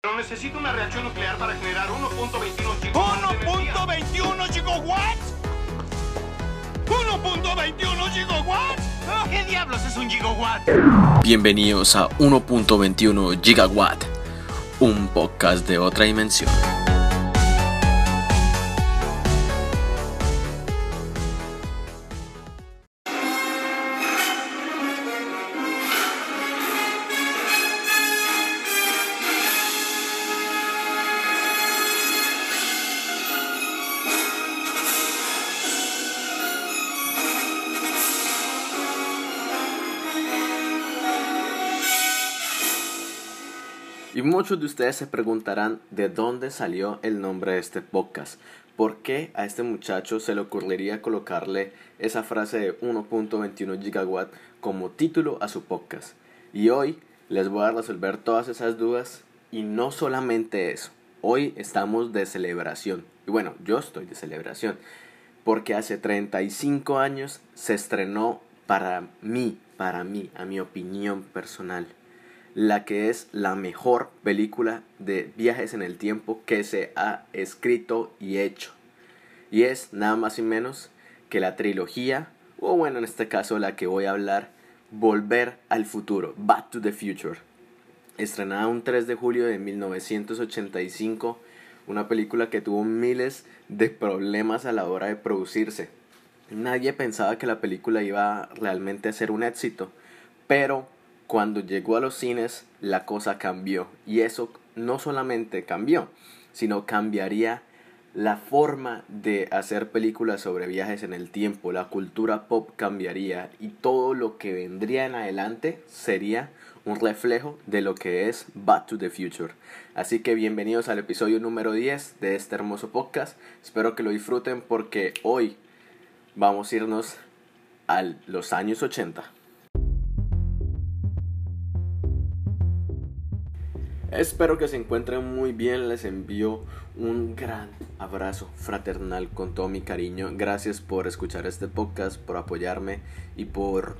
Pero necesito una reacción nuclear para generar 1.21 gigawatts. ¿1.21 gigawatts? ¿1.21 gigawatts? ¿Qué diablos es un gigawatt? Bienvenidos a 1.21 Gigawatt, un podcast de otra dimensión. Muchos de ustedes se preguntarán de dónde salió el nombre de este podcast. ¿Por qué a este muchacho se le ocurriría colocarle esa frase de 1.21 gigawatt como título a su podcast? Y hoy les voy a resolver todas esas dudas y no solamente eso. Hoy estamos de celebración. Y bueno, yo estoy de celebración. Porque hace 35 años se estrenó para mí, para mí, a mi opinión personal, la que es la mejor película de viajes en el tiempo que se ha escrito y hecho. Y es nada más y menos que la trilogía, o bueno, en este caso la que voy a hablar, Volver al futuro, Back to the Future. Estrenada un 3 de julio de 1985, una película que tuvo miles de problemas a la hora de producirse. Nadie pensaba que la película iba realmente a ser un éxito, pero cuando llegó a los cines la cosa cambió y eso no solamente cambió, sino cambiaría la forma de hacer películas sobre viajes en el tiempo, la cultura pop cambiaría y todo lo que vendría en adelante sería un reflejo de lo que es Back to the Future. Así que bienvenidos al episodio número 10 de este hermoso podcast. Espero que lo disfruten porque hoy vamos a irnos a los años 80. Espero que se encuentren muy bien, les envío un gran abrazo fraternal con todo mi cariño. Gracias por escuchar este podcast, por apoyarme y por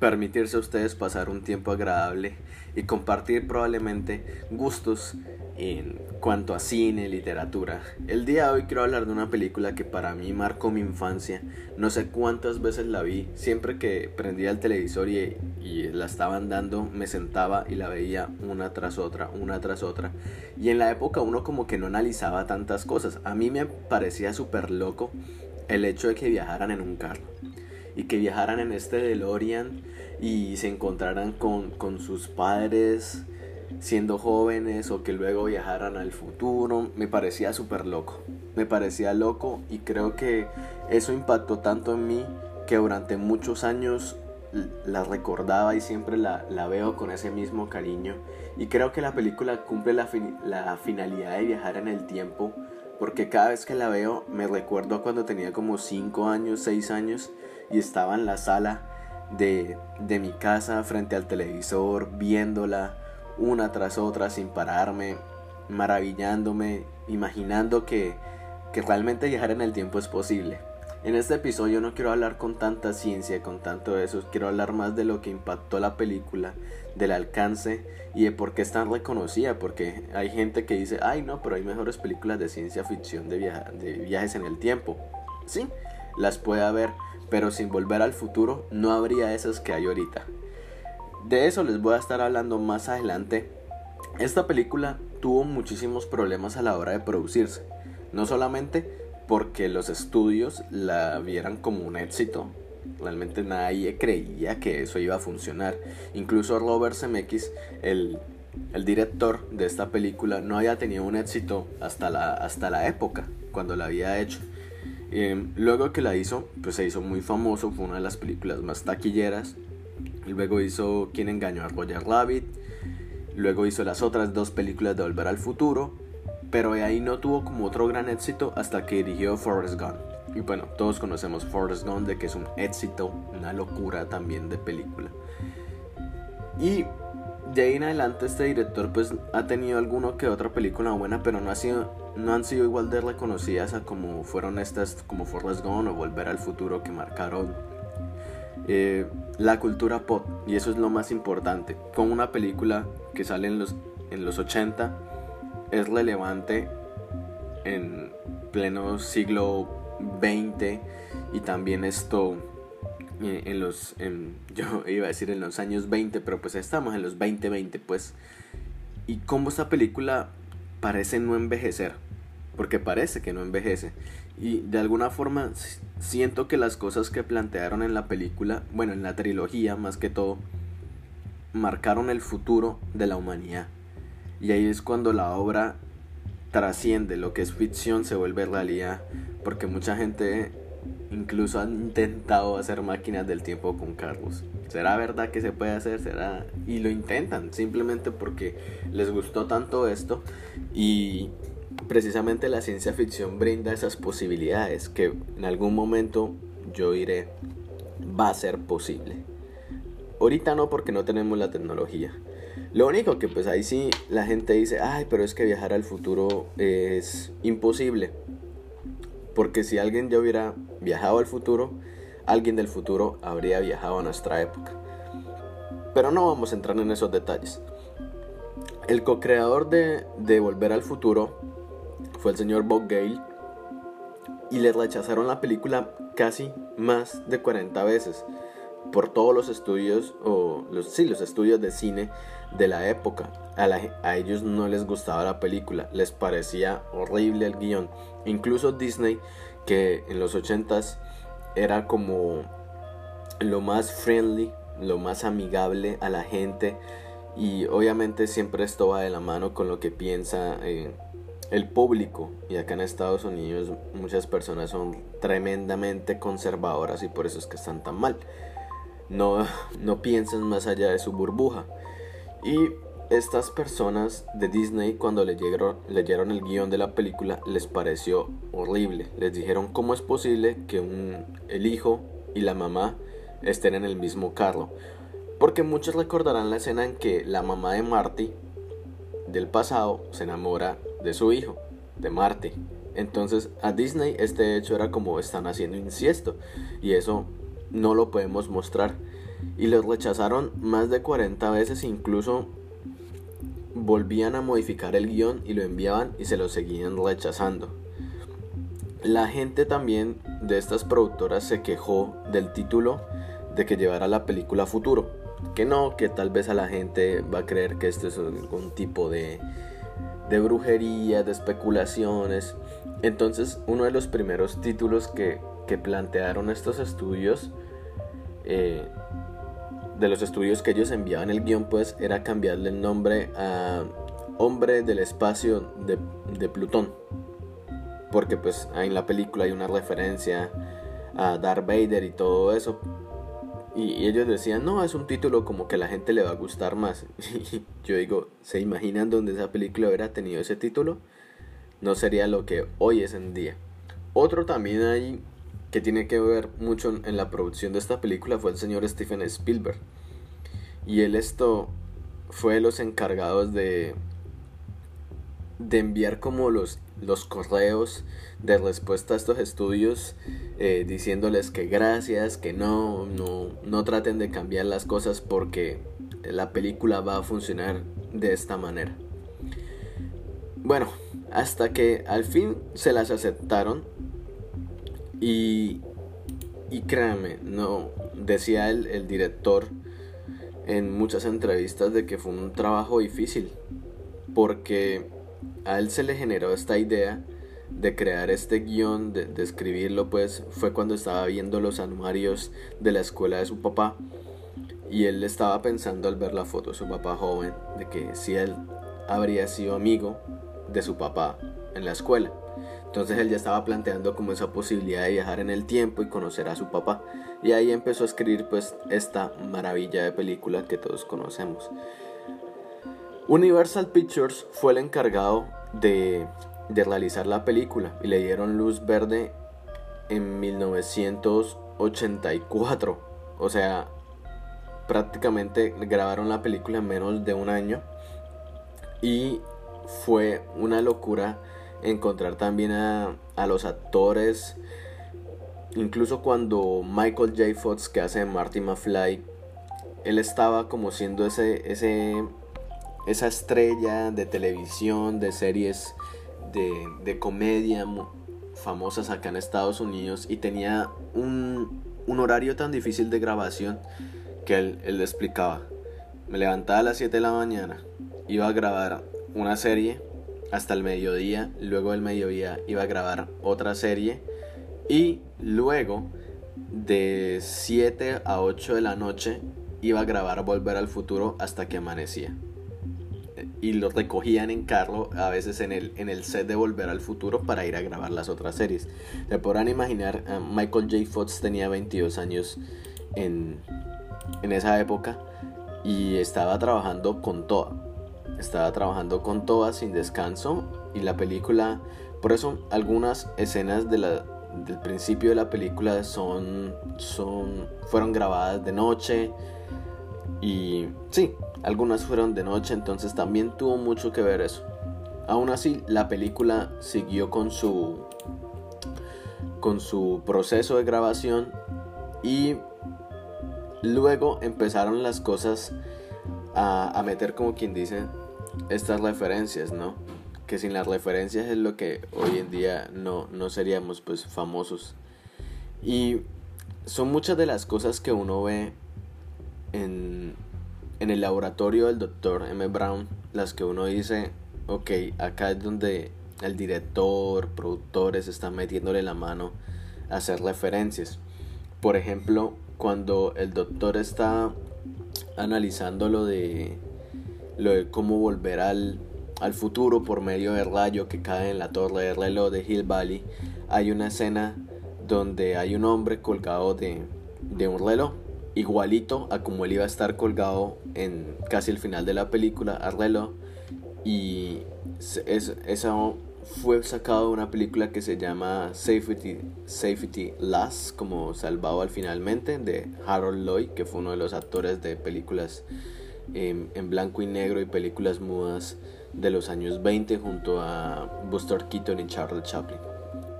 permitirse a ustedes pasar un tiempo agradable y compartir probablemente gustos en cuanto a cine, literatura. El día de hoy quiero hablar de una película que para mí marcó mi infancia. No sé cuántas veces la vi. Siempre que prendía el televisor y, y la estaban dando, me sentaba y la veía una tras otra, una tras otra. Y en la época uno como que no analizaba tantas cosas. A mí me parecía súper loco el hecho de que viajaran en un carro y que viajaran en este DeLorean y se encontraran con, con sus padres siendo jóvenes o que luego viajaran al futuro. Me parecía súper loco. Me parecía loco y creo que eso impactó tanto en mí que durante muchos años la recordaba y siempre la, la veo con ese mismo cariño. Y creo que la película cumple la, la finalidad de viajar en el tiempo porque cada vez que la veo me recuerdo cuando tenía como 5 años, 6 años y estaba en la sala de, de mi casa frente al televisor viéndola una tras otra sin pararme, maravillándome, imaginando que, que realmente viajar en el tiempo es posible. En este episodio no quiero hablar con tanta ciencia, con tanto eso, quiero hablar más de lo que impactó la película, del alcance y de por qué es tan reconocida, porque hay gente que dice, ay no, pero hay mejores películas de ciencia ficción de, de viajes en el tiempo. Sí, las puede haber, pero sin volver al futuro no habría esas que hay ahorita. De eso les voy a estar hablando más adelante. Esta película tuvo muchísimos problemas a la hora de producirse, no solamente porque los estudios la vieran como un éxito. Realmente nadie creía que eso iba a funcionar. Incluso Robert Zemeckis, el, el director de esta película, no había tenido un éxito hasta la, hasta la época, cuando la había hecho. Eh, luego que la hizo, pues se hizo muy famoso, fue una de las películas más taquilleras. Luego hizo Quien engañó a Roger Rabbit. Luego hizo las otras dos películas de Volver al Futuro pero de ahí no tuvo como otro gran éxito hasta que dirigió Forrest Gump. Y bueno, todos conocemos Forrest Gump de que es un éxito, una locura también de película. Y de ahí en adelante este director pues ha tenido alguno que otra película buena, pero no, ha sido, no han sido igual de reconocidas a como fueron estas como Forrest Gump o Volver al Futuro que marcaron eh, la cultura pop. Y eso es lo más importante. Con una película que sale en los, en los 80 es relevante en pleno siglo XX y también esto eh, en los yo iba a decir en los años 20 pero pues estamos en los 2020 pues y cómo esta película parece no envejecer porque parece que no envejece y de alguna forma siento que las cosas que plantearon en la película bueno en la trilogía más que todo marcaron el futuro de la humanidad y ahí es cuando la obra trasciende lo que es ficción se vuelve realidad porque mucha gente incluso han intentado hacer máquinas del tiempo con Carlos. ¿Será verdad que se puede hacer? ¿Será? Y lo intentan simplemente porque les gustó tanto esto y precisamente la ciencia ficción brinda esas posibilidades que en algún momento yo diré va a ser posible. Ahorita no porque no tenemos la tecnología. Lo único que pues ahí sí la gente dice, ay, pero es que viajar al futuro es imposible. Porque si alguien ya hubiera viajado al futuro, alguien del futuro habría viajado a nuestra época. Pero no vamos a entrar en esos detalles. El co-creador de, de Volver al Futuro fue el señor Bob Gale y le rechazaron la película casi más de 40 veces por todos los estudios o los sí los estudios de cine de la época. A, ellos no les gustaba la película les parecía horrible el guion. Incluso Disney que en los 80s era como lo más friendly lo más amigable a la gente y obviamente siempre esto va de la mano con lo que piensa eh, el público y acá en Estados Unidos muchas personas son tremendamente conservadoras y por eso es que están tan mal no, no piensan más allá de su burbuja. Y estas personas de Disney cuando leyeron, leyeron el guion de la película les pareció horrible. Les dijeron cómo es posible que un, el hijo y la mamá estén en el mismo carro. Porque muchos recordarán la escena en que la mamá de Marty del pasado se enamora de su hijo, de Marty. Entonces a Disney este hecho era como están haciendo inciesto. Y eso no lo podemos mostrar. Y los rechazaron más de 40 veces, incluso volvían a modificar el guion y lo enviaban y se lo seguían rechazando. La gente también de estas productoras se quejó del título de que llevara la película futuro. Que no, que tal vez a la gente va a creer que esto es algún tipo de, de brujería, de especulaciones. Entonces uno de los primeros títulos que, que plantearon estos estudios eh, de los estudios que ellos enviaban el guion, pues era cambiarle el nombre a Hombre del Espacio de, Plutón. Porque pues en la película hay una referencia a Darth Vader y todo eso. Y, ellos decían, no, es un título como que la gente le va a gustar más. Y yo digo, ¿se imaginan donde esa película hubiera tenido ese título? No sería lo que hoy es en día. Otro también hay que tiene que ver mucho en la producción de esta película fue el señor Steven Spielberg. Y él esto fue los encargados de, de enviar como los, los correos de respuesta a estos estudios eh, diciéndoles que gracias, que no, no, no traten de cambiar las cosas porque la película va a funcionar de esta manera. Bueno, hasta que al fin se las aceptaron y, y créanme, no, decía el, el director en muchas entrevistas de que fue un trabajo difícil, porque a él se le generó esta idea de crear este guion, de, de, escribirlo, pues fue cuando estaba viendo los anuarios de la escuela de su papá y él estaba pensando al ver la foto de su papá joven, de que si él habría sido amigo de su papá en la escuela. Entonces él ya estaba planteando como esa posibilidad de viajar en el tiempo y conocer a su papá. Y ahí empezó a escribir pues esta maravilla de película que todos conocemos. Universal Pictures fue el encargado de, de realizar la película y le dieron luz verde en 1984. O sea, prácticamente grabaron la película en menos de un año. Y fue una locura encontrar también a, los actores. Incluso cuando Michael J. Fox, que hace Marty McFly, él estaba como siendo ese, ese esa estrella de televisión, de series de, de comedia famosas acá en Estados Unidos y tenía un, un horario tan difícil de grabación que él, él le explicaba. Me levantaba a las 7 de la mañana, iba a grabar una serie hasta el mediodía, luego del mediodía iba a grabar otra serie y luego de 7 a 8 de la noche iba a grabar Volver al Futuro hasta que amanecía. Y lo recogían en carro, a veces en el, en el set de Volver al Futuro, para ir a grabar las otras series. Se podrán imaginar, eh, Michael J. Fox tenía 22 años en, en esa época y estaba trabajando con toda. Estaba trabajando con toda sin descanso y la película, por eso algunas escenas de la, del principio de la película son, son, fueron grabadas de noche y sí, algunas fueron de noche, entonces también tuvo mucho que ver eso. Aún así, la película siguió con su con su proceso de grabación y luego empezaron las cosas a, meter como quien dice estas referencias, ¿no? que sin las referencias es lo que hoy en día no, no seríamos pues famosos. Y son muchas de las cosas que uno ve en, en el laboratorio del doctor M. Brown, las que uno dice, ok, acá es donde el director, productores están metiéndole la mano a hacer referencias. Por ejemplo, cuando el doctor está analizando lo de, lo de cómo volver al, al futuro por medio del rayo que cae en la torre de reloj de Hill Valley, hay una escena donde hay un hombre colgado de, de un reloj, igualito a como él iba a estar colgado en casi el final de la película al reloj. Y es, eso fue sacado de una película que se llama Safety, Safety Last, como salvado al finalmente, de Harold Lloyd, que fue uno de los actores de películas en, en blanco y negro y películas mudas de los años 20 junto a Buster Keaton y Charles Chaplin.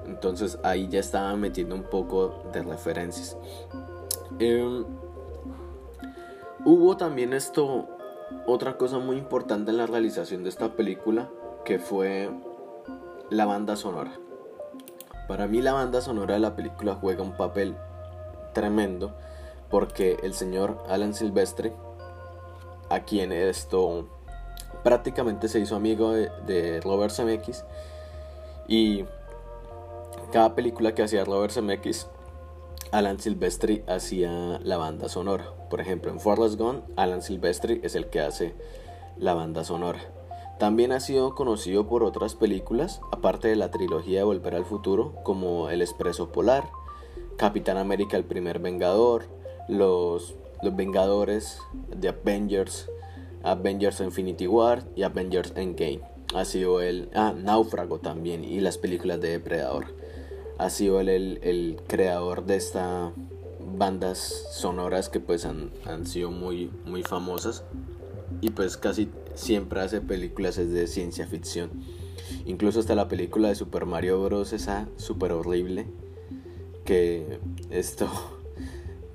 Entonces ahí ya estaba metiendo un poco de referencias. Em, hubo también esto, otra cosa muy importante en la realización de esta película, que fue la banda sonora. Para mí la banda sonora de la película juega un papel tremendo porque el señor Alan Silvestre, a quien esto prácticamente se hizo amigo de, Robert Zemeckis y cada película que hacía Robert Zemeckis Alan Silvestri hacía la banda sonora. Por ejemplo, en Forrest Gump, Alan Silvestri es el que hace la banda sonora. También ha sido conocido por otras películas, aparte de la trilogía de Volver al Futuro, como El Expreso Polar, Capitán América el Primer Vengador, Los, los Vengadores, The Avengers, Avengers Infinity War y Avengers Endgame. Ha sido el. Ah, Náufrago también y las películas de Depredador. Ha sido él el, creador de estas bandas sonoras que pues han, han, sido muy, muy famosas. Y pues casi siempre hace películas de ciencia ficción. Incluso hasta la película de Super Mario Bros. esa súper horrible. Que esto.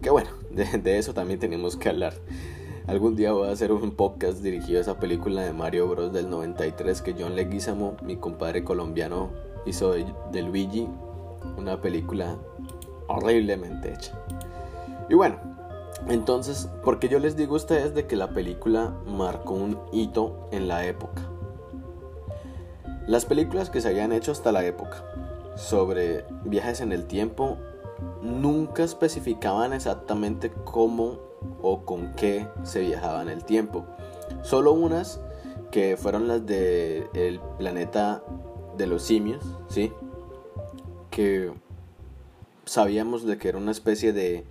Que bueno, de, de eso también tenemos que hablar. Algún día voy a hacer un podcast dirigido a esa película de Mario Bros. del 93 que John Leguizamo, mi compadre colombiano, hizo de, Luigi. Una película horriblemente hecha. Y bueno, entonces, porque yo les digo a ustedes de que la película marcó un hito en la época. Las películas que se habían hecho hasta la época sobre viajes en el tiempo nunca especificaban exactamente cómo o con qué se viajaba en el tiempo. Solo unas que fueron las de el planeta de los simios, ¿sí? Sabíamos de que era una especie de,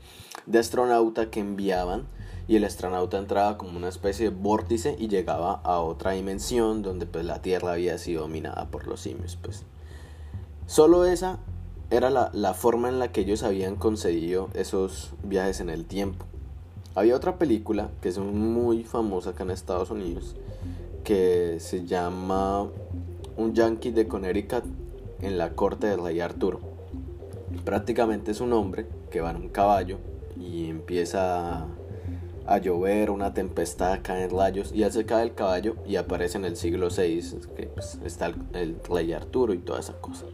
de astronauta que enviaban y el astronauta entraba como una especie de vórtice y llegaba a otra dimensión donde pues la Tierra había sido dominada por los simios pues. Solo esa era la, la forma en la que ellos habían concedido esos viajes en el tiempo. Había otra película que es muy famosa acá en Estados Unidos que se llama Un Yankee de Connecticut en la corte del rey Arturo. Prácticamente es un hombre que va en un caballo y empieza a llover, una tempestad, caen rayos y hace cae el caballo y aparece en el siglo VI, que pues, está el, el, rey Arturo y toda esa cosa.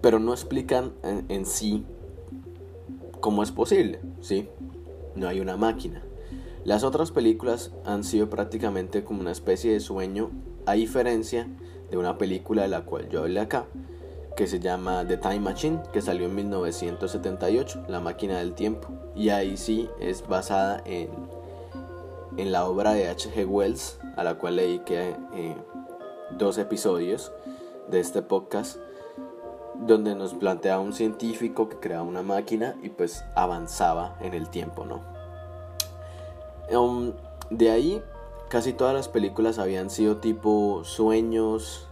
Pero no explican en, en, sí cómo es posible, ¿sí? No hay una máquina. Las otras películas han sido prácticamente como una especie de sueño, a diferencia de una película de la cual yo hablé acá, que se llama The Time Machine, que salió en 1978, La máquina del tiempo. Y ahí sí es basada en, en la obra de H.G. Wells, a la cual le dediqué eh, dos episodios de este podcast, donde nos plantea un científico que crea una máquina y pues avanzaba en el tiempo, ¿no? Um, de ahí, casi todas las películas habían sido tipo sueños.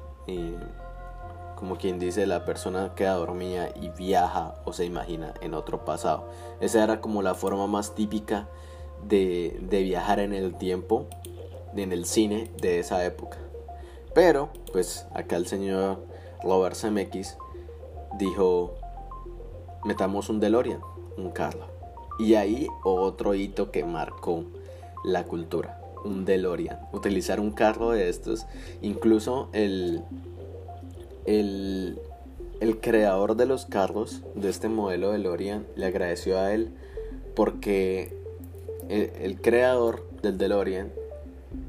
Como quien dice, la persona queda dormida y viaja o se imagina en otro pasado. Esa era como la forma más típica de, de viajar en el tiempo, en el cine de esa época. Pero, pues acá el señor Robert Zemeckis dijo, metamos un DeLorean, un carro. Y ahí otro hito que marcó la cultura, un DeLorean. Utilizar un carro de estos, incluso el el, creador de los carros de este modelo de DeLorean le agradeció a él porque el, creador del DeLorean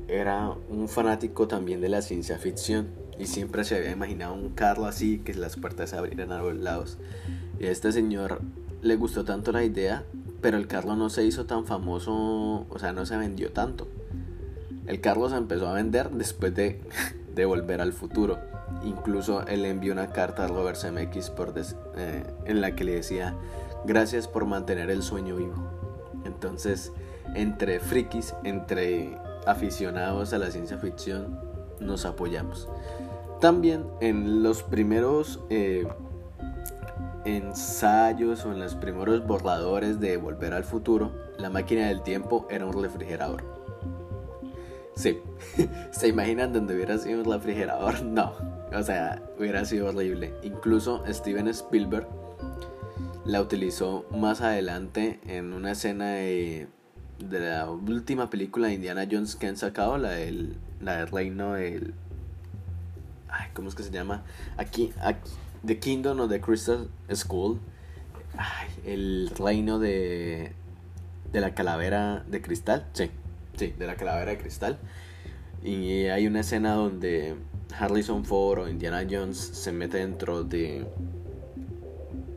era un fanático también de la ciencia ficción y siempre se había imaginado un carro así que las puertas se abrieran a los lados. Y a este señor le gustó tanto la idea, pero el carro no se hizo tan famoso, o sea, no se vendió tanto. El carro empezó a vender después de, de volver al futuro. Incluso él envió una carta a Robert Zemeckis por eh, en la que le decía gracias por mantener el sueño vivo. Entonces, entre frikis, entre aficionados a la ciencia ficción, nos apoyamos. También en los primeros eh, ensayos o en los primeros borradores de Volver al Futuro, la máquina del tiempo era un refrigerador. Sí, ¿se imaginan donde hubiera sido un refrigerador? No, o sea, hubiera sido horrible. Incluso Steven Spielberg la utilizó más adelante en una escena de, la última película de Indiana Jones que han sacado, la del, la del reino del... Ay, ¿Cómo es que se llama? Aquí, aquí The Kingdom of the Crystal School. Ay, el reino de, de la calavera de cristal. Sí, sí, de la calavera de cristal. Y hay una escena donde Harrison Ford o Indiana Jones se mete dentro de,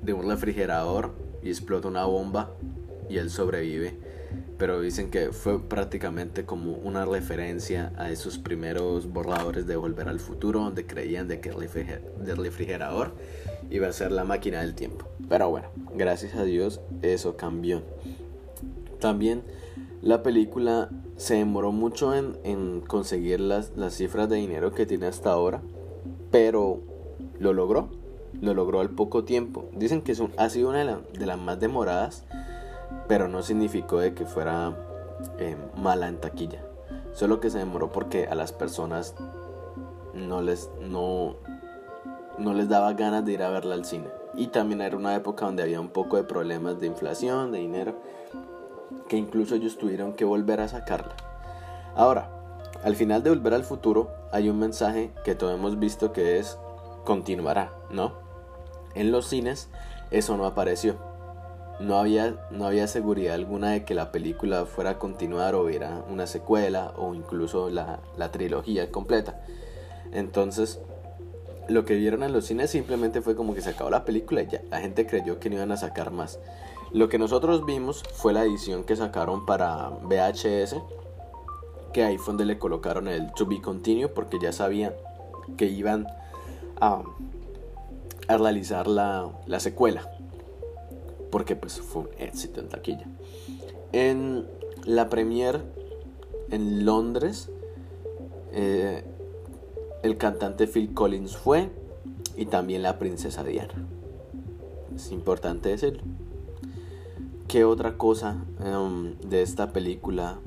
de un refrigerador y explota una bomba y él sobrevive. Pero dicen que fue prácticamente como una referencia a esos primeros borradores de Volver al Futuro, donde creían de que el refrigerador iba a ser la máquina del tiempo. Pero bueno, gracias a Dios eso cambió. También la película se demoró mucho en, conseguir las, las, cifras de dinero que tiene hasta ahora, pero lo logró, lo logró al poco tiempo. Dicen que es ha sido una de, las más demoradas, pero no significó de que fuera eh, mala en taquilla. Solo que se demoró porque a las personas no les, no, no les daba ganas de ir a verla al cine. Y también era una época donde había un poco de problemas de inflación, de dinero que incluso ellos tuvieron que volver a sacarla. Ahora, al final de Volver al Futuro hay un mensaje que todos hemos visto que es continuará, ¿no? En los cines eso no apareció. No había, no había seguridad alguna de que la película fuera a continuar o hubiera una secuela o incluso la, la trilogía completa. Entonces, lo que vieron en los cines simplemente fue como que se acabó la película y ya. La gente creyó que no iban a sacar más. Lo que nosotros vimos fue la edición que sacaron para VHS, que ahí fue donde le colocaron el To Be Continue porque ya sabían que iban a, realizar la, secuela. Porque pues fue un éxito en taquilla. En la premier en Londres, eh, el cantante Phil Collins fue y también la princesa Diana. Es importante decirlo. ¿Qué otra cosa em, de esta película?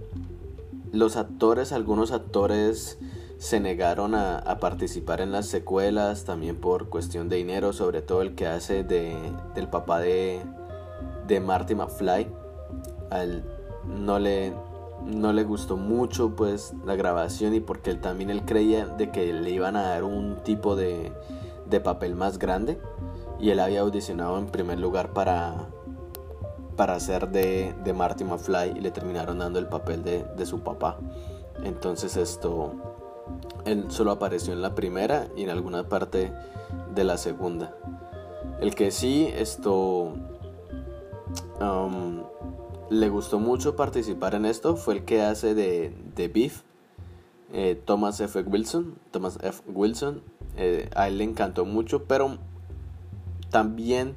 Los actores, algunos actores se negaron a, participar en las secuelas también por cuestión de dinero, sobre todo el que hace de, del papá de, de Marty McFly. Al, no le no le gustó mucho pues la grabación y porque él también él creía de que le iban a dar un tipo de, de papel más grande y él había audicionado en primer lugar para para hacer de, de Marty McFly y le terminaron dando el papel de, de su papá entonces esto él solo apareció en la primera y en alguna parte de la segunda el que sí esto um, le gustó mucho participar en esto fue el que hace de, de Beef, eh, Thomas F. Wilson. Thomas F. Wilson, eh, a él le encantó mucho, pero también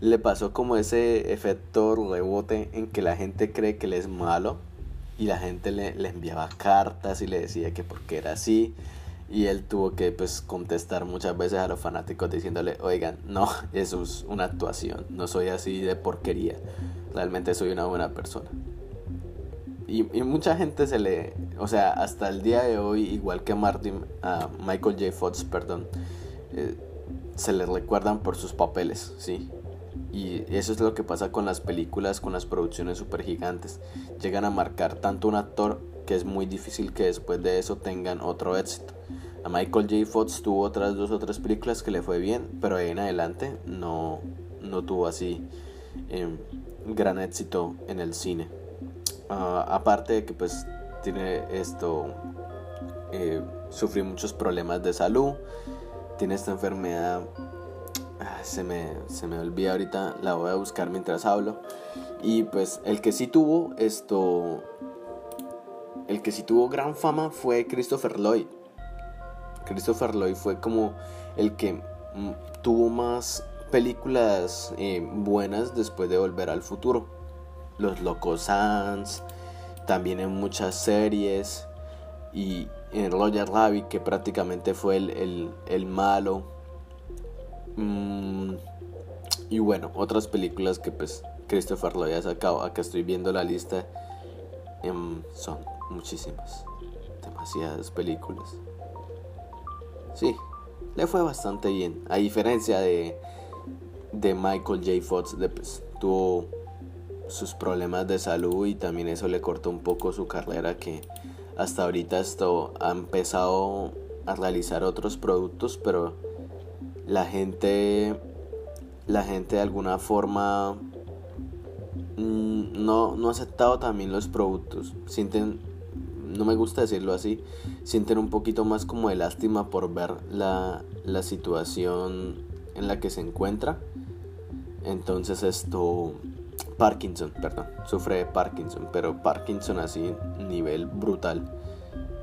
le pasó como ese efecto rebote en que la gente cree que él es malo y la gente le, le enviaba cartas y le decía que porque era así y él tuvo que pues contestar muchas veces a los fanáticos diciéndole oigan no eso es una actuación no soy así de porquería realmente soy una buena persona. Y, mucha gente se le, o sea, hasta el día de hoy, igual que Martin, a Michael J. Fox, perdón, eh, se le recuerdan por sus papeles, ¿sí? Y eso es lo que pasa con las películas, con las producciones super gigantes. Llegan a marcar tanto un actor que es muy difícil que después de eso tengan otro éxito. A Michael J. Fox tuvo otras dos o tres películas que le fue bien, pero ahí en adelante no, no tuvo así eh, gran éxito en el cine. Ah, aparte de que pues tiene esto, eh, sufrió muchos problemas de salud, tiene esta enfermedad, se, me, se me olvida ahorita, la voy a buscar mientras hablo. Y pues el que sí tuvo esto, el que sí tuvo gran fama fue Christopher Lloyd. Christopher Lloyd fue como el que mm, tuvo más películas eh, buenas después de Volver al Futuro. Los Locos Sans, también en muchas series y en Roger Rabbit que prácticamente fue el, malo. Mm, y bueno, otras películas que pues Christopher lo había sacado. Acá estoy viendo la lista. Em, son muchísimas. Demasiadas películas. Sí, le fue bastante bien. A diferencia de de Michael J. Fox pues, tuvo sus problemas de salud y también eso le cortó un poco su carrera que hasta ahorita esto ha empezado a realizar otros productos pero la gente la gente de alguna forma mm, no, no ha aceptado también los productos sienten no me gusta decirlo así sienten un poquito más como de lástima por ver la, la situación en la que se encuentra entonces esto, Parkinson, perdón, sufre de Parkinson, pero Parkinson así, nivel brutal,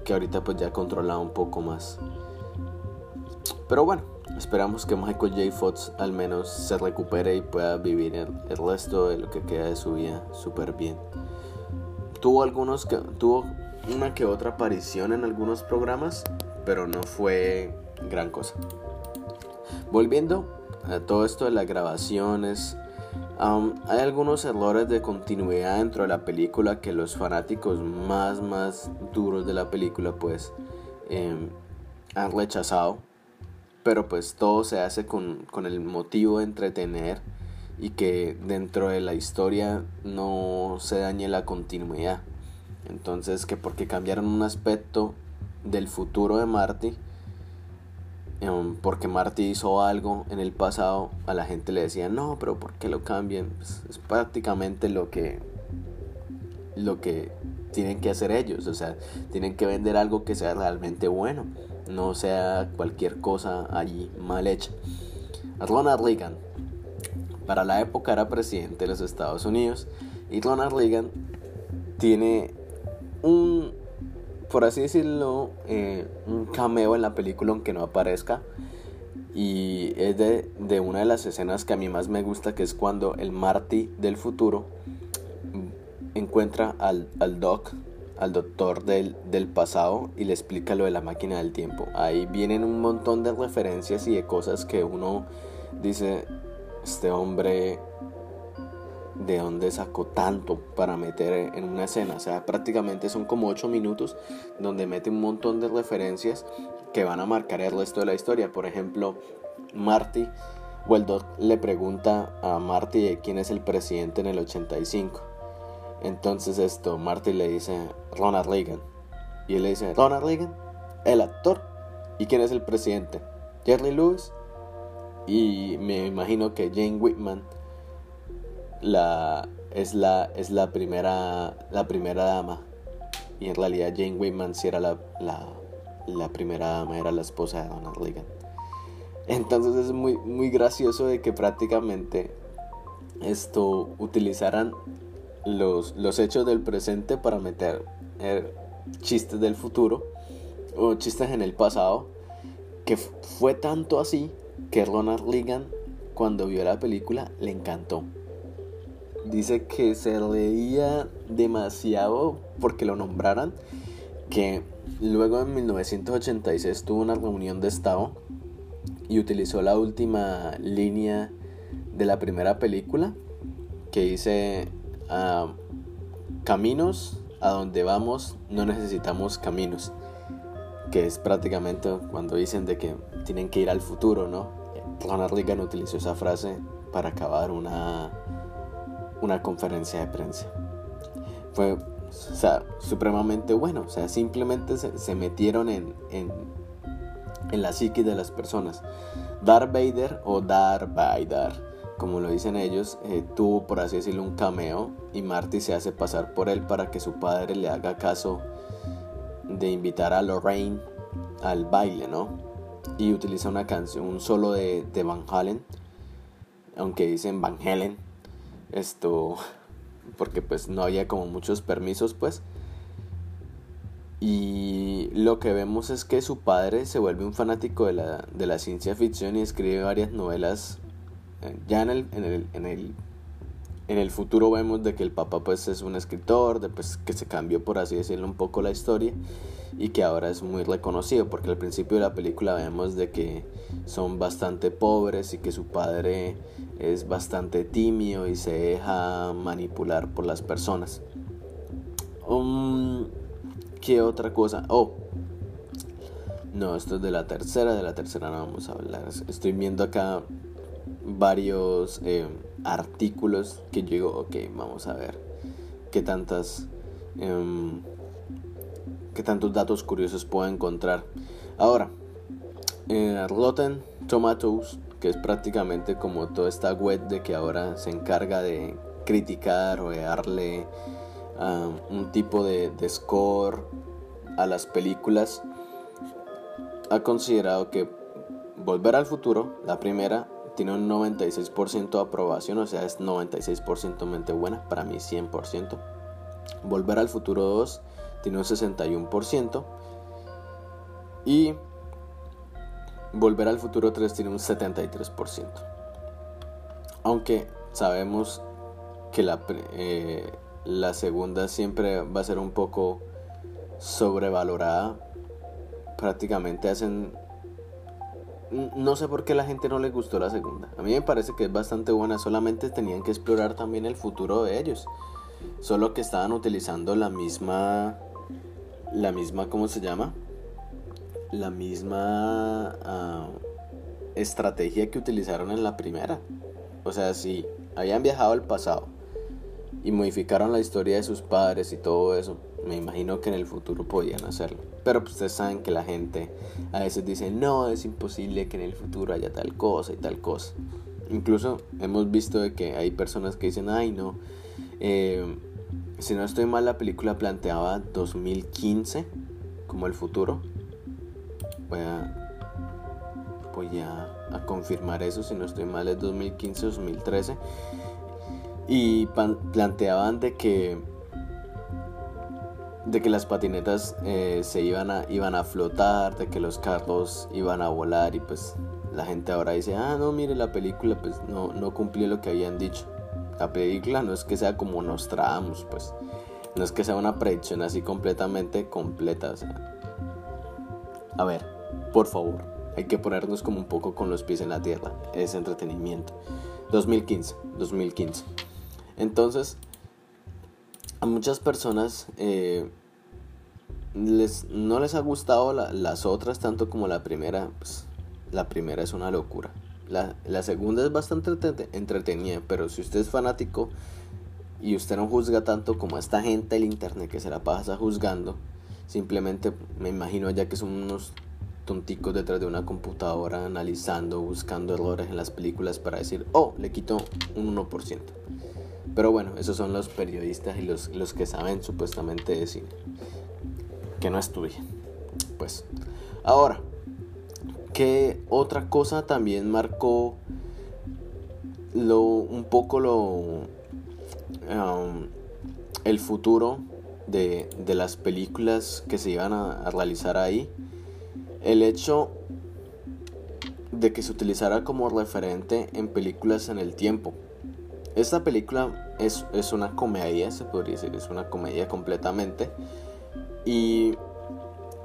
que ahorita pues ya controla un poco más. Pero bueno, esperamos que Michael J. Fox al menos se recupere y pueda vivir el, resto de lo que queda de su vida súper bien. Tuvo algunos que tuvo una que otra aparición en algunos programas, pero no fue gran cosa. Volviendo todo esto de las grabaciones. hay algunos errores de continuidad dentro de la película que los fanáticos más más duros de la película pues em, han rechazado. Pero pues todo se hace con, con el motivo de entretener y que dentro de la historia no se dañe la continuidad. Entonces que porque cambiaron un aspecto del futuro de Marty, Em, porque Marty hizo algo en el pasado, a la gente le decía, no, pero ¿por qué lo cambian? Pues, es prácticamente lo que, lo que tienen que hacer ellos, o sea, tienen que vender algo que sea realmente bueno, no sea cualquier cosa allí mal hecha. Ronald Reagan, para la época era presidente de los Estados Unidos, y Ronald Reagan tiene un por así decirlo, eh, un cameo en la película aunque no aparezca. Y es de, una de las escenas que a mí más me gusta, que es cuando el Marty del futuro encuentra al, al Doc, al doctor del, del pasado, y le explica lo de la máquina del tiempo. Ahí vienen un montón de referencias y de cosas que uno dice, este hombre de dónde sacó tanto para meter en una escena. O sea, prácticamente son como 8 minutos donde mete un montón de referencias que van a marcar el resto de la historia. Por ejemplo, Marty, Doc le pregunta a Marty quién es el presidente en el 85. Entonces esto, Marty le dice Ronald Reagan. Y él le dice, Ronald Reagan, el actor. ¿Y quién es el presidente? Jerry Lewis. Y me imagino que Jane Whitman la, es, la, es la, primera, la primera dama. Y en realidad Jane Whitman sí era la, la, primera dama, era la esposa de Ronald Reagan. Entonces es muy, muy gracioso de que prácticamente esto utilizaran los, los hechos del presente para meter chistes del futuro o chistes en el pasado que fue tanto así que Ronald Reagan cuando vio la película le encantó. Dice que se reía demasiado porque lo nombraran, que luego en 1986 tuvo una reunión de estado y utilizó la última línea de la primera película que dice ah, caminos a donde vamos no necesitamos caminos que es prácticamente cuando dicen de que tienen que ir al futuro no Ronald Reagan utilizó esa frase para acabar una una conferencia de prensa. Fue o sea, supremamente bueno, o sea, simplemente se, metieron en, en, en, la psique de las personas. Darth Vader o Darth Vader, como lo dicen ellos, eh, tuvo por así decirlo un cameo y Marty se hace pasar por él para que su padre le haga caso de invitar a Lorraine al baile, ¿no? Y utiliza una canción, un solo de, de Van Halen, aunque dicen Van Halen, esto, porque pues no había como muchos permisos pues. Y lo que vemos es que su padre se vuelve un fanático de la, de la ciencia ficción y escribe varias novelas. Ya en el, en el, en el, en el futuro vemos de que el papá pues es un escritor, de, pues, que se cambió por así decirlo un poco la historia y que ahora es muy reconocido porque al principio de la película vemos de que son bastante pobres y que su padre es bastante tímido y se deja manipular por las personas. Um, ¿Qué otra cosa? Oh, no, esto es de la tercera, de la tercera no vamos a hablar. Estoy viendo acá varios eh, artículos que yo digo, ok, vamos a ver qué tantas... Em, qué tantos datos curiosos puedo encontrar. Ahora, eh, Rotten Tomatoes que es prácticamente como toda esta web de que ahora se encarga de criticar o de darle un tipo de, score a las películas, ha considerado que Volver al Futuro, la primera, tiene un 96% de aprobación, o sea, es 96% mente buena, para mí 100%. Volver al Futuro 2 tiene un 61%. Y Volver al futuro 3 tiene un 73%. Aunque sabemos que la, eh, la segunda siempre va a ser un poco sobrevalorada. Prácticamente hacen... No sé por qué la gente no le gustó la segunda. A mí me parece que es bastante buena. Solamente tenían que explorar también el futuro de ellos. Solo que estaban utilizando la misma... La misma, ¿cómo se llama? la misma ah, estrategia que utilizaron en la primera. O sea, si habían viajado al pasado y modificaron la historia de sus padres y todo eso, me imagino que en el futuro podían hacerlo. Pero pues ustedes saben que la gente a veces dice, no, es imposible que en el futuro haya tal cosa y tal cosa. Incluso hemos visto de que hay personas que dicen, ay no, eh, si no estoy mal, la película planteaba 2015 como el futuro voy a, voy a, confirmar eso, si no estoy mal, es 2015-2013. Y planteaban de que de que las patinetas eh, se iban a, iban a flotar, de que los carros iban a volar y pues la gente ahora dice, ah, no, mire, la película pues no, no cumplió lo que habían dicho. La película no es que sea como nos traamos, pues no es que sea una predicción así completamente completa. A ver, por favor, hay que ponernos como un poco con los pies en la tierra. Es entretenimiento. 2015, 2015. Entonces, muchas personas eh, les, no les ha gustado las otras tanto como la primera. Pues, la primera es una locura. La, la segunda es bastante entretenida, pero si usted es fanático y usted no juzga tanto como esta gente del internet que se la pasa juzgando, simplemente me imagino ya que son unos tonticos detrás de una computadora analizando, buscando errores en las películas para decir, oh, le quito un 1%. Pero bueno, esos son los periodistas y los, los que saben supuestamente decir que no estudian. Pues, ahora, ¿qué otra cosa también marcó lo, un poco lo, um, el futuro de, de, las películas que se iban a, a realizar ahí? El hecho de que se utilizara como referente en películas en el tiempo. Esta película es, es, una comedia, se podría decir, es una comedia completamente. Y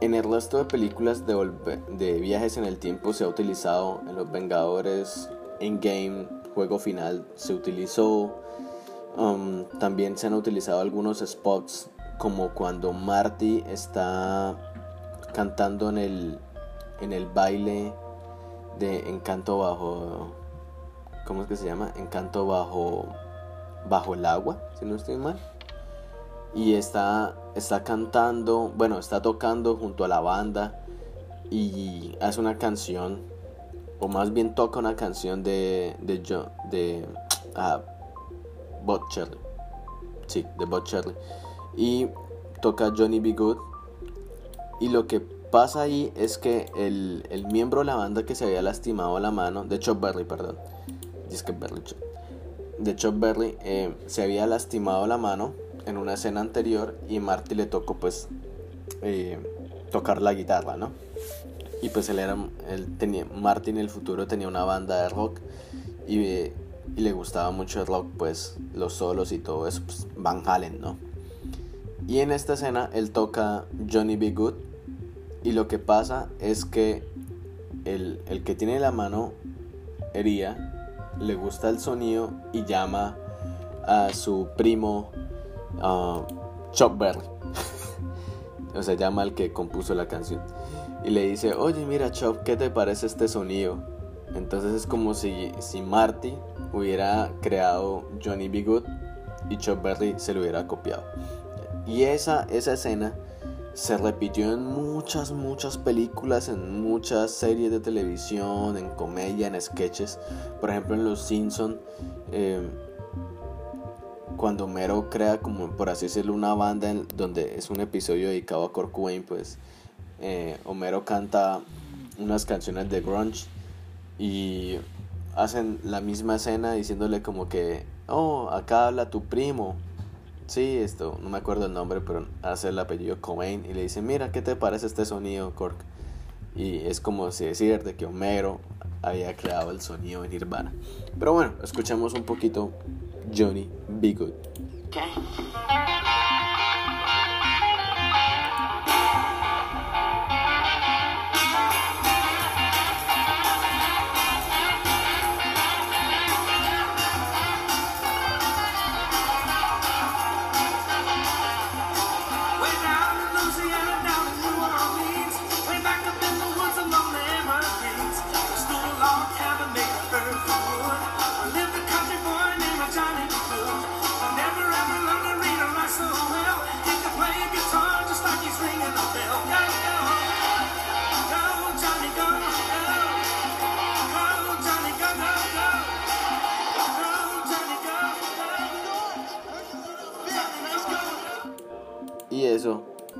en el resto de películas de, viajes en el tiempo se ha utilizado en Los Vengadores, en Game, Juego Final, se utilizó. Um, también se han utilizado algunos spots como cuando Marty está cantando en el, en el baile de Encanto bajo... ¿Cómo es que se llama? Encanto bajo, bajo el agua, si no estoy mal. Y está, está cantando, bueno, está tocando junto a la banda y hace una canción, o más bien toca una canción de, de, John, de uh, Bob. Sí, de Bob Cherry. Y toca Johnny B. Good y lo que pasa ahí es que el, el, miembro de la banda que se había lastimado la mano, de Chop Berry, perdón, que Berry, de Chop Berry, eh, se había lastimado la mano en una escena anterior y Marty le tocó pues eh, tocar la guitarra, ¿no? Y pues él era, él tenía, Marty en el futuro tenía una banda de rock y, y le gustaba mucho el rock, pues los solos y todo eso, pues Van Halen, ¿no? Y en esta escena él toca Johnny B. Good y lo que pasa es que el, el que tiene la mano herida le gusta el sonido y llama a su primo uh, Chuck Berry. o sea, llama al que compuso la canción. Y le dice, oye mira Chuck, ¿qué te parece este sonido? Entonces es como si, si Marty hubiera creado Johnny B. Good y Chuck Berry se lo hubiera copiado. Y esa, esa escena se repitió en muchas, muchas películas, en muchas series de televisión, en comedia, en sketches. Por ejemplo, en Los Simpson, eh, cuando Mero crea, como por así decirlo, una banda en, donde es un episodio dedicado a Kurt Cobain, pues eh, Homero canta unas canciones de grunge y hacen la misma escena diciéndole como que, oh, acá habla tu primo Sí, esto, no me acuerdo el nombre, pero hace el apellido Cobain y le dice, mira, ¿qué te parece este sonido, Cork? Y es como si decir de que Homero había creado el sonido en Nirvana. Pero bueno, escuchamos un poquito Johnny Be Good.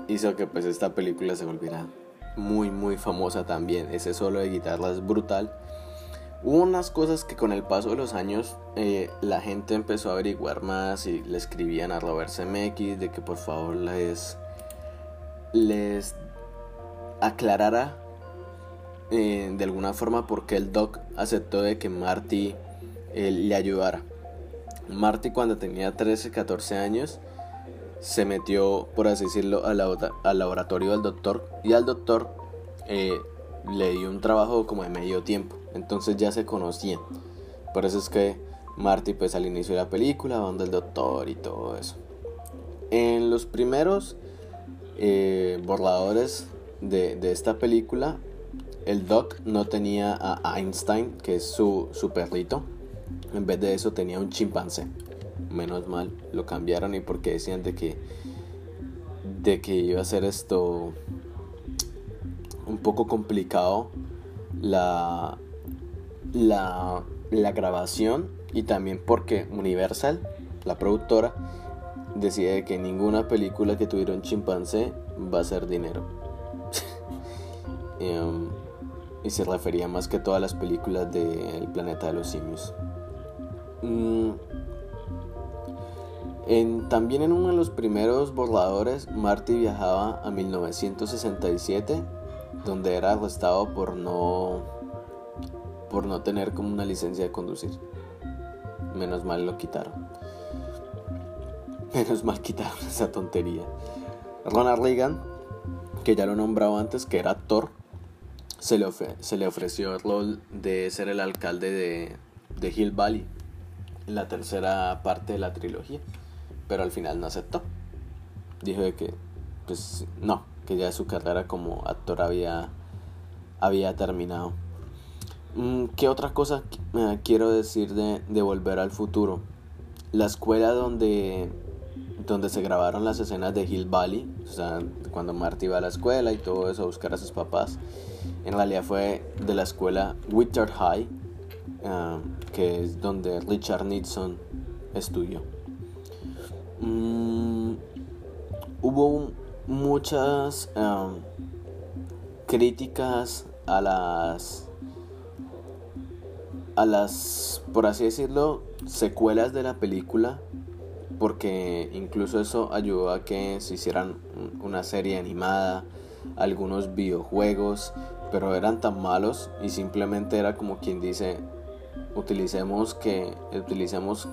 Hizo que pues esta película se volviera muy muy famosa también. Ese solo de guitarra es brutal. Hubo unas cosas que con el paso de los años eh, la gente empezó a averiguar más y le escribían a Robert Zemeckis de que por favor les, les aclarara eh, de alguna forma por qué el Doc aceptó de que Marty eh, le ayudara. Marty cuando tenía 13, 14 años se metió, por así decirlo, al, laboratorio del doctor y al doctor eh, le dio un trabajo como de medio tiempo. Entonces ya se conocían. Por eso es que Marty, pues al inicio de la película, donde el doctor y todo eso. En los primeros eh, borradores de, de, esta película, el Doc no tenía a Einstein, que es su, su perrito. En vez de eso tenía un chimpancé. Menos mal lo cambiaron y porque decían de que de que iba a ser esto un poco complicado la la, la grabación y también porque Universal, la productora, decide que ninguna película que tuviera un chimpancé va a ser dinero. Em, y se refería más que todas las películas del planeta de los simios. Mm, también en uno de los primeros borradores, Marty viajaba a 1967, donde era arrestado por no por no tener como una licencia de conducir. Menos mal lo quitaron. Menos mal quitaron esa tontería. Ronald Reagan, que ya lo nombraba antes, que era actor, se le, se le ofreció el rol de ser el alcalde de, de Hill Valley en la tercera parte de la trilogía, pero al final no aceptó. Dijo de que, pues no, que ya su carrera como actor había, había terminado. Mm, ¿Qué otra cosa eh, quiero decir de, de, Volver al Futuro? La escuela donde, donde se grabaron las escenas de Hill Valley, o sea, cuando Marty iba a la escuela y todo eso a buscar a sus papás, en realidad fue de la escuela Witter High, eh, que es donde Richard Nixon estudió. Mm, hubo muchas eh, críticas a las a las, por así decirlo, secuelas de la película, porque incluso eso ayudó a que se hicieran una serie animada, algunos videojuegos, pero eran tan malos y simplemente era como quien dice, utilicemos que utilicemos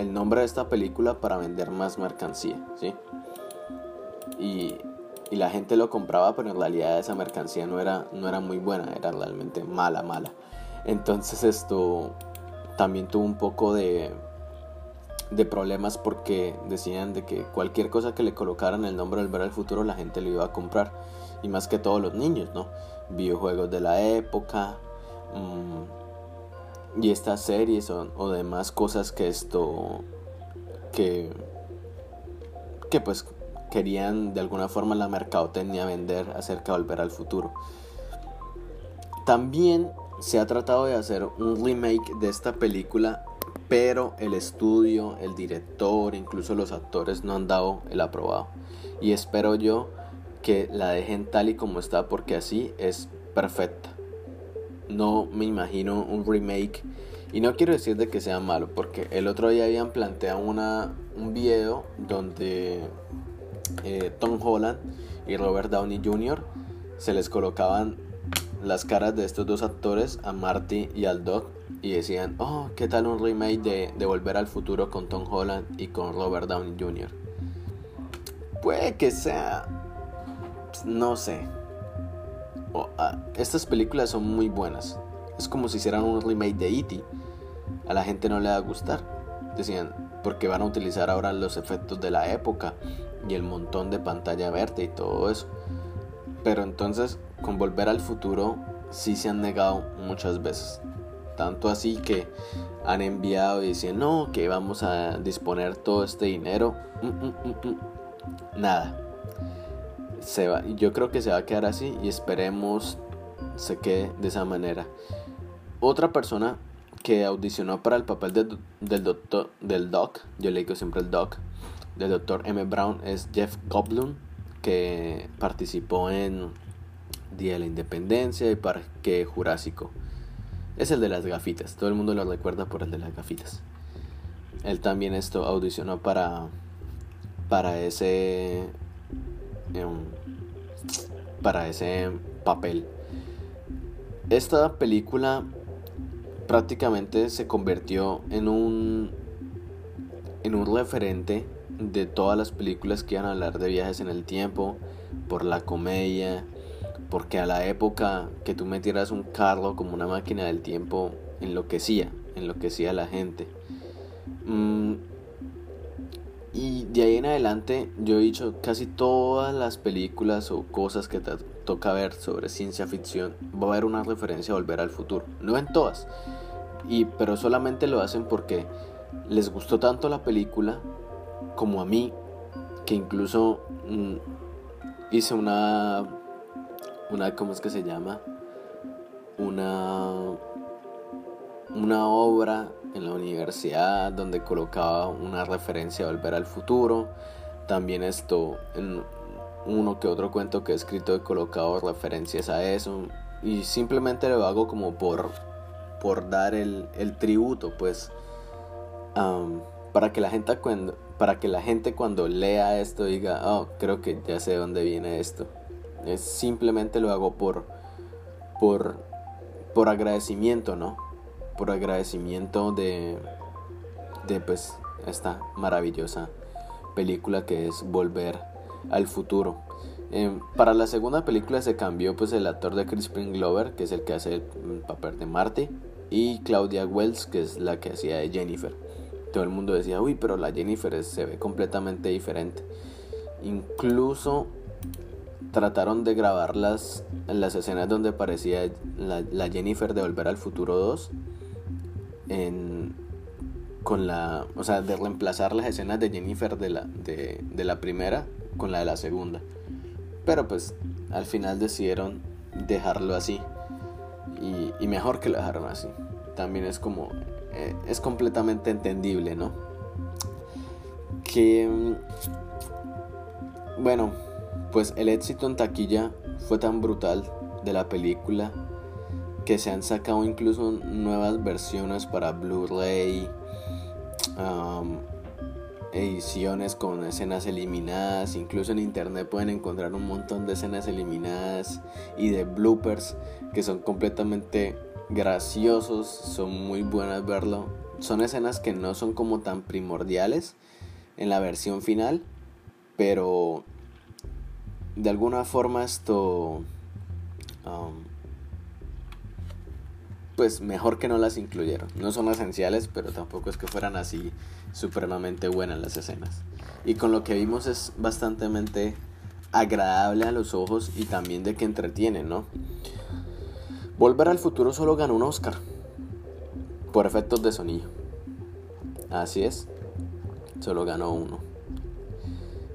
el nombre de esta película para vender más mercancía, ¿sí? Y, y la gente lo compraba, pero en realidad esa mercancía no era, no era muy buena, era realmente mala, mala. Entonces esto también tuvo un poco de, de problemas porque decían de que cualquier cosa que le colocaran el nombre del ver al futuro la gente lo iba a comprar y más que todos los niños, ¿no? Videojuegos de la época mm, y estas series o, demás cosas que esto que que pues querían de alguna forma la mercadotecnia vender acerca de volver al futuro. También se ha tratado de hacer un remake de esta película, pero el estudio, el director, incluso los actores no han dado el aprobado. Y espero yo que la dejen tal y como está porque así es perfecta. No me imagino un remake y no quiero decir de que sea malo porque el otro día habían planteado una, un video donde eh, Tom Holland y Robert Downey Jr. se les colocaban las caras de estos dos actores, a Marty y al Doc, y decían, oh, ¿qué tal un remake de, de Volver al Futuro con Tom Holland y con Robert Downey Jr.? Puede que sea, no sé. Ah, estas películas son muy buenas. Es como si hicieran un remake de E.T. A la gente no le va a gustar. Decían, porque van a utilizar ahora los efectos de la época y el montón de pantalla verde y todo eso. Pero entonces con Volver al Futuro sí se han negado muchas veces. Tanto así que han enviado y dicen, no, que vamos a disponer todo este dinero. Mm, mm, mm, Nada. Se va, yo creo que se va a quedar así y esperemos se quede de esa manera. Otra persona que audicionó para el papel del doctor del doc, yo le digo siempre el doc, del doctor M. Brown es Jeff Goldblum, que participó en Día de la Independencia y Parque Jurásico. Es el de las gafitas, todo el mundo lo recuerda por el de las gafitas. Él también esto audicionó para para ese para ese papel. Esta película prácticamente se convirtió en un en un referente de todas las películas que iban a hablar de viajes en el tiempo, por la comedia, porque a la época que tú metieras un carro como una máquina del tiempo enloquecía, enloquecía a la gente. Mm, y de ahí en adelante yo he dicho casi todas las películas o cosas que te toca ver sobre ciencia ficción va a haber una referencia a volver al futuro. No en todas, y, pero solamente lo hacen porque les gustó tanto la película como a mí, que incluso mm, hice una, una, ¿cómo es que se llama? Una, una obra en la universidad donde colocaba una referencia a Volver al Futuro. También esto, en uno que otro cuento que he escrito he colocado referencias a eso. Y simplemente lo hago como por, por dar el, el tributo, pues, para que la gente cuando para que la gente cuando lea esto diga, oh, creo que ya sé de dónde viene esto. Es simplemente lo hago por por por agradecimiento, ¿no? Por agradecimiento de de pues esta maravillosa película que es Volver al futuro. Em, para la segunda película se cambió pues el actor de Crispin Glover, que es el que hace el papel de Marty, y Claudia Wells, que es la que hacía de Jennifer todo el mundo decía, uy, pero la Jennifer se ve completamente diferente. Incluso trataron de grabar las, las escenas donde aparecía la, Jennifer de Volver al Futuro 2 en, con la, o sea, de reemplazar las escenas de Jennifer de la, de, de la primera con la de la segunda. Pero pues al final decidieron dejarlo así. Y, mejor que lo dejaron así. También es como eh, es completamente entendible, ¿no? Que, mm, bueno, pues el éxito en taquilla fue tan brutal de la película que se han sacado incluso nuevas versiones para Blu-ray, ediciones con escenas eliminadas, incluso en internet pueden encontrar un montón de escenas eliminadas y de bloopers que son completamente graciosos, son muy buenas verlo. Son escenas que no son como tan primordiales en la versión final, pero de alguna forma esto... Um, pues mejor que no las incluyeron. No son esenciales, pero tampoco es que fueran así supremamente buenas las escenas. Y con lo que vimos es bastante agradable a los ojos y también de que entretiene, ¿no? Volver al futuro solo ganó un Oscar por efectos de sonido. Así es, solo ganó uno.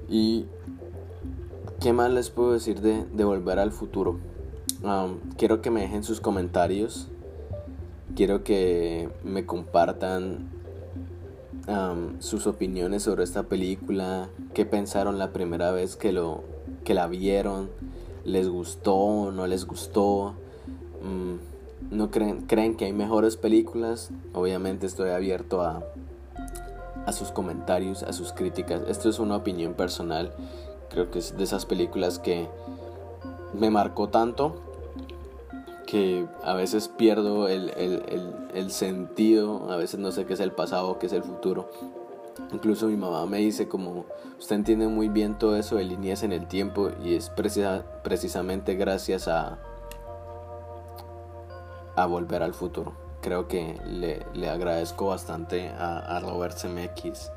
Y ¿qué más les puedo decir de, Volver al futuro? quiero que me dejen sus comentarios. Quiero que me compartan sus opiniones sobre esta película. ¿Qué pensaron la primera vez que, lo, que la vieron? ¿Les gustó? ¿No les gustó? Mm, no creen, creen que hay mejores películas, obviamente estoy abierto a, a sus comentarios, a sus críticas. Esto es una opinión personal. Creo que es de esas películas que me marcó tanto que a veces pierdo el, el, el, sentido, a veces no sé qué es el pasado, qué es el futuro. Incluso mi mamá me dice como, usted entiende muy bien todo eso de líneas en el tiempo y es precisa, precisamente gracias a, a Volver al Futuro. Creo que le, agradezco bastante a, Robert Zemeckis,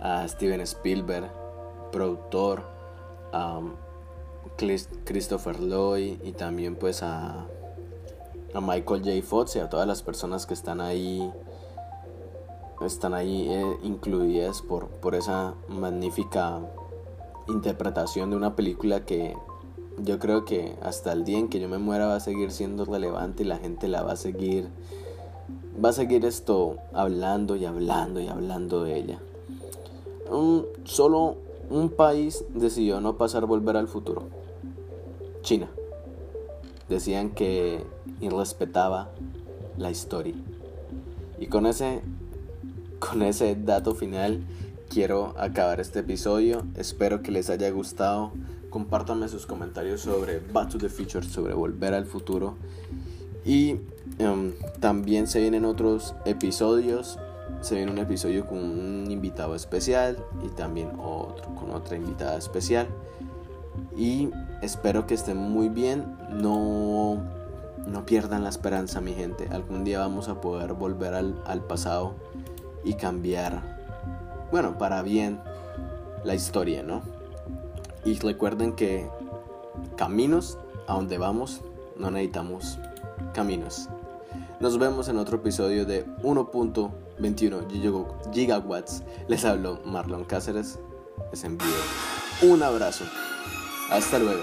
a Steven Spielberg, productor, a Christopher Lloyd y también pues a, a Michael J. Fox y a todas las personas que están ahí están ahí eh, incluidas por, por esa magnífica interpretación de una película que yo creo que hasta el día en que yo me muera va a seguir siendo relevante y la gente la va a seguir va a seguir esto hablando y hablando y hablando de ella. Un, solo un país decidió no pasar volver al futuro. China. Decían que irrespetaba la historia. Y con ese con ese dato final quiero acabar este episodio. Espero que les haya gustado compártanme sus comentarios sobre Back to the Future, sobre Volver al Futuro. Y em, también se vienen otros episodios. Se viene un episodio con un invitado especial y también otro con otra invitada especial. Y espero que estén muy bien. No, no pierdan la esperanza, mi gente. Algún día vamos a poder volver al, al pasado y cambiar, bueno, para bien la historia, ¿no? Y recuerden que caminos a donde vamos no necesitamos caminos. Nos vemos en otro episodio de 1.21 gigawatts. Les hablo Marlon Cáceres. Les envío un abrazo. Hasta luego.